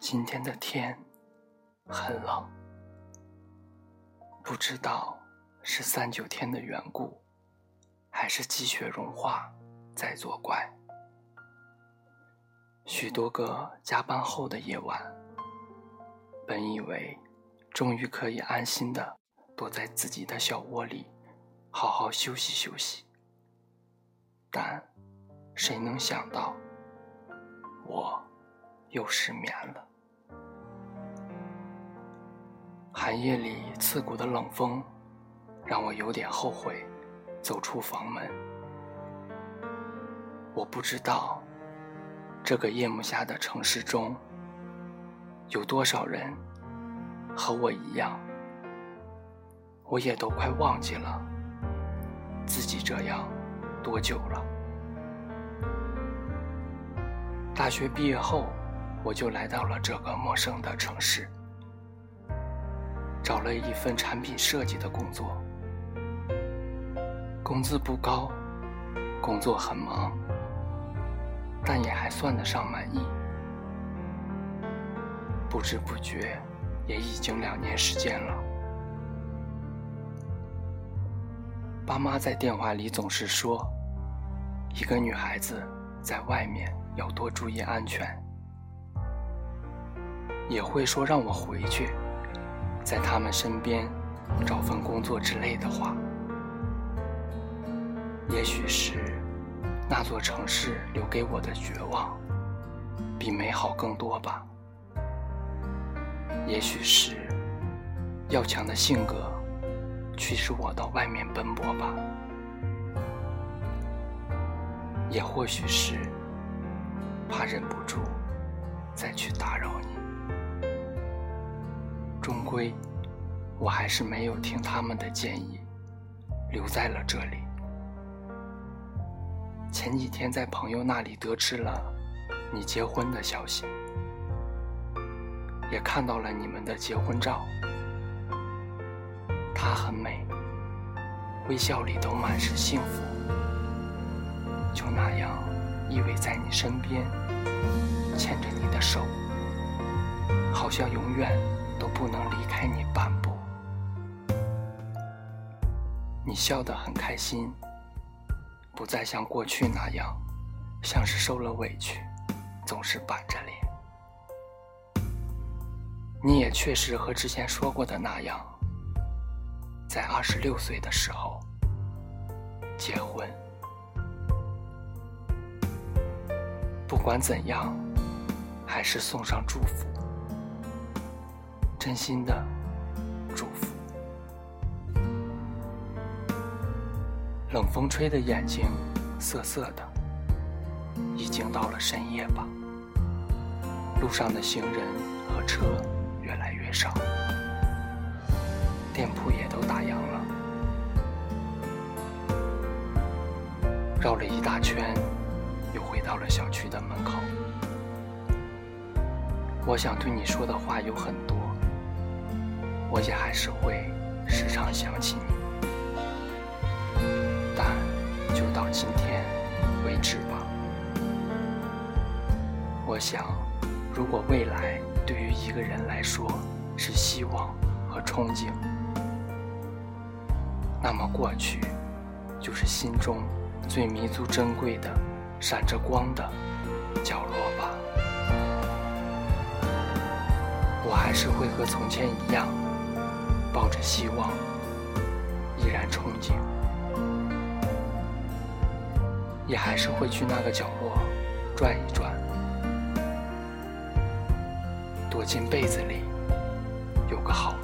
今天的天很冷，不知道是三九天的缘故，还是积雪融化在作怪。许多个加班后的夜晚，本以为终于可以安心的躲在自己的小窝里，好好休息休息，但谁能想到，又失眠了。寒夜里刺骨的冷风，让我有点后悔走出房门。我不知道，这个夜幕下的城市中，有多少人和我一样，我也都快忘记了自己这样多久了。大学毕业后，我就来到了这个陌生的城市。找了一份产品设计的工作，工资不高，工作很忙，但也还算得上满意。不知不觉，也已经两年时间了。爸妈在电话里总是说，一个女孩子在外面要多注意安全，也会说让我回去。在他们身边找份工作之类的话，也许是那座城市留给我的绝望比美好更多吧。也许是要强的性格驱使我到外面奔波吧。也或许是怕忍不住再去打扰你。归，我还是没有听他们的建议，留在了这里。前几天在朋友那里得知了你结婚的消息，也看到了你们的结婚照。她很美，微笑里都满是幸福，就那样依偎在你身边，牵着你的手，好像永远。都不能离开你半步。你笑得很开心，不再像过去那样，像是受了委屈，总是板着脸。你也确实和之前说过的那样，在二十六岁的时候结婚。不管怎样，还是送上祝福。真心的祝福。冷风吹的眼睛涩涩的，已经到了深夜吧。路上的行人和车越来越少，店铺也都打烊了。绕了一大圈，又回到了小区的门口。我想对你说的话有很多。我也还是会时常想起你，但就到今天为止吧。我想，如果未来对于一个人来说是希望和憧憬，那么过去就是心中最弥足珍贵的、闪着光的角落吧。我还是会和从前一样。抱着希望，依然憧憬，也还是会去那个角落转一转，躲进被子里，有个好。